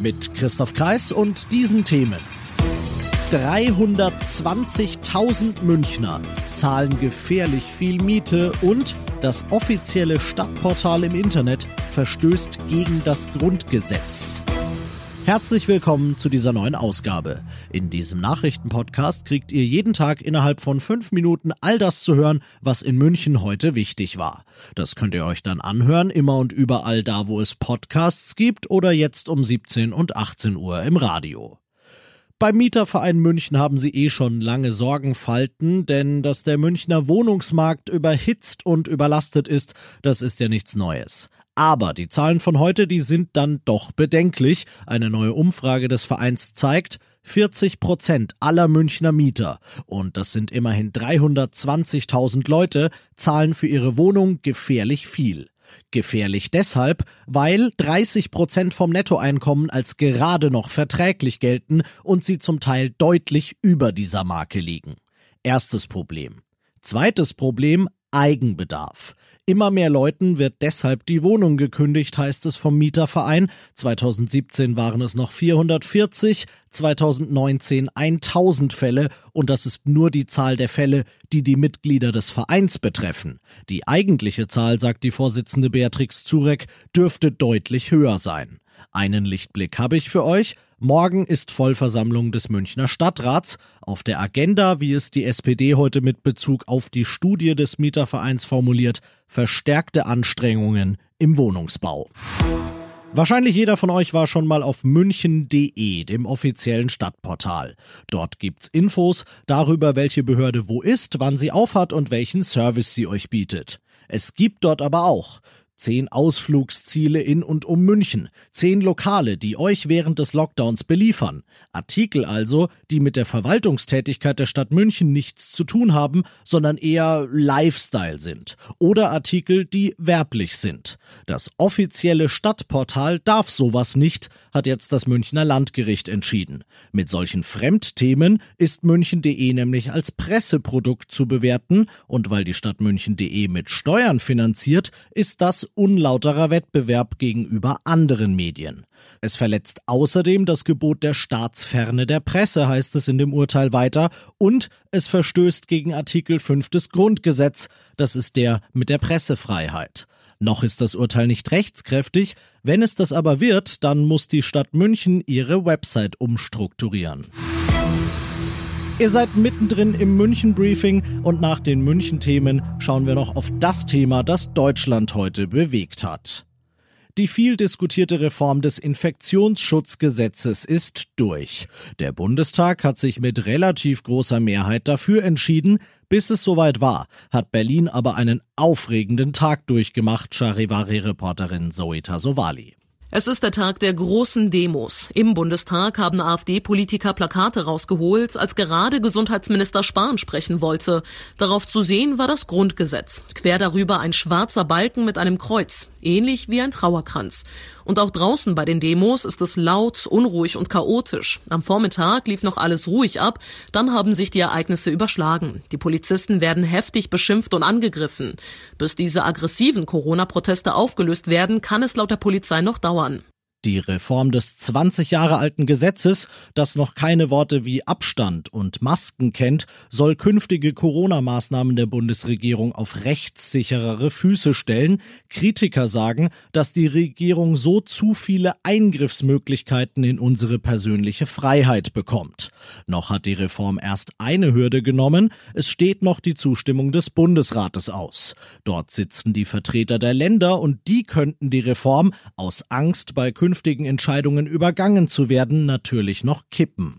Mit Christoph Kreis und diesen Themen. 320.000 Münchner zahlen gefährlich viel Miete und das offizielle Stadtportal im Internet verstößt gegen das Grundgesetz. Herzlich willkommen zu dieser neuen Ausgabe. In diesem Nachrichtenpodcast kriegt ihr jeden Tag innerhalb von fünf Minuten all das zu hören, was in München heute wichtig war. Das könnt ihr euch dann anhören, immer und überall da, wo es Podcasts gibt oder jetzt um 17 und 18 Uhr im Radio. Beim Mieterverein München haben sie eh schon lange Sorgenfalten, denn dass der Münchner Wohnungsmarkt überhitzt und überlastet ist, das ist ja nichts Neues. Aber die Zahlen von heute, die sind dann doch bedenklich. Eine neue Umfrage des Vereins zeigt, 40 Prozent aller Münchner Mieter, und das sind immerhin 320.000 Leute, zahlen für ihre Wohnung gefährlich viel. Gefährlich deshalb, weil 30 Prozent vom Nettoeinkommen als gerade noch verträglich gelten und sie zum Teil deutlich über dieser Marke liegen. Erstes Problem. Zweites Problem, Eigenbedarf. Immer mehr Leuten wird deshalb die Wohnung gekündigt, heißt es vom Mieterverein. 2017 waren es noch 440, 2019 1000 Fälle und das ist nur die Zahl der Fälle, die die Mitglieder des Vereins betreffen. Die eigentliche Zahl, sagt die Vorsitzende Beatrix Zurek, dürfte deutlich höher sein. Einen Lichtblick habe ich für euch. Morgen ist Vollversammlung des Münchner Stadtrats. Auf der Agenda, wie es die SPD heute mit Bezug auf die Studie des Mietervereins formuliert, verstärkte Anstrengungen im Wohnungsbau. Wahrscheinlich jeder von euch war schon mal auf münchen.de, dem offiziellen Stadtportal. Dort gibt's Infos darüber, welche Behörde wo ist, wann sie aufhat und welchen Service sie euch bietet. Es gibt dort aber auch Zehn Ausflugsziele in und um München. Zehn Lokale, die euch während des Lockdowns beliefern. Artikel also, die mit der Verwaltungstätigkeit der Stadt München nichts zu tun haben, sondern eher Lifestyle sind. Oder Artikel, die werblich sind. Das offizielle Stadtportal darf sowas nicht, hat jetzt das Münchner Landgericht entschieden. Mit solchen Fremdthemen ist München.de nämlich als Presseprodukt zu bewerten und weil die Stadt München.de mit Steuern finanziert, ist das unlauterer Wettbewerb gegenüber anderen Medien. Es verletzt außerdem das Gebot der Staatsferne der Presse, heißt es in dem Urteil weiter, und es verstößt gegen Artikel 5 des Grundgesetz, das ist der mit der Pressefreiheit. Noch ist das Urteil nicht rechtskräftig, wenn es das aber wird, dann muss die Stadt München ihre Website umstrukturieren. Ihr seid mittendrin im München-Briefing und nach den München-Themen schauen wir noch auf das Thema, das Deutschland heute bewegt hat. Die viel diskutierte Reform des Infektionsschutzgesetzes ist durch. Der Bundestag hat sich mit relativ großer Mehrheit dafür entschieden. Bis es soweit war, hat Berlin aber einen aufregenden Tag durchgemacht, Charivari-Reporterin Zoe Tasovali. Es ist der Tag der großen Demos. Im Bundestag haben AfD-Politiker Plakate rausgeholt, als gerade Gesundheitsminister Spahn sprechen wollte. Darauf zu sehen war das Grundgesetz. Quer darüber ein schwarzer Balken mit einem Kreuz, ähnlich wie ein Trauerkranz. Und auch draußen bei den Demos ist es laut, unruhig und chaotisch. Am Vormittag lief noch alles ruhig ab, dann haben sich die Ereignisse überschlagen. Die Polizisten werden heftig beschimpft und angegriffen. Bis diese aggressiven Corona-Proteste aufgelöst werden, kann es laut der Polizei noch dauern. Die Reform des 20 Jahre alten Gesetzes, das noch keine Worte wie Abstand und Masken kennt, soll künftige Corona-Maßnahmen der Bundesregierung auf rechtssicherere Füße stellen. Kritiker sagen, dass die Regierung so zu viele Eingriffsmöglichkeiten in unsere persönliche Freiheit bekommt. Noch hat die Reform erst eine Hürde genommen. Es steht noch die Zustimmung des Bundesrates aus. Dort sitzen die Vertreter der Länder und die könnten die Reform aus Angst bei künftigen Entscheidungen übergangen zu werden, natürlich noch kippen.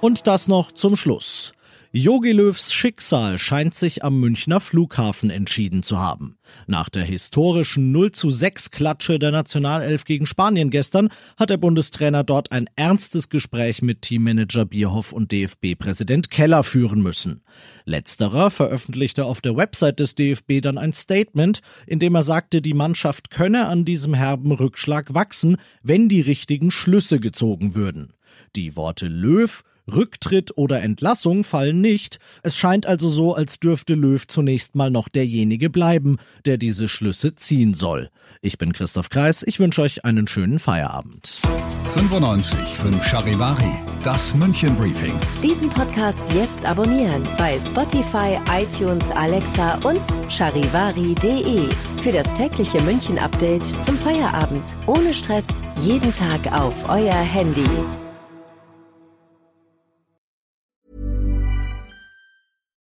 Und das noch zum Schluss. Jogi Löws Schicksal scheint sich am Münchner Flughafen entschieden zu haben. Nach der historischen 0 zu 6 Klatsche der Nationalelf gegen Spanien gestern hat der Bundestrainer dort ein ernstes Gespräch mit Teammanager Bierhoff und DFB-Präsident Keller führen müssen. Letzterer veröffentlichte auf der Website des DFB dann ein Statement, in dem er sagte, die Mannschaft könne an diesem herben Rückschlag wachsen, wenn die richtigen Schlüsse gezogen würden. Die Worte Löw, Rücktritt oder Entlassung fallen nicht. Es scheint also so, als dürfte Löw zunächst mal noch derjenige bleiben, der diese Schlüsse ziehen soll. Ich bin Christoph Kreis, ich wünsche euch einen schönen Feierabend. 95 5 Charivari, das München Briefing. Diesen Podcast jetzt abonnieren bei Spotify, iTunes, Alexa und charivari.de. Für das tägliche München Update zum Feierabend. Ohne Stress, jeden Tag auf euer Handy.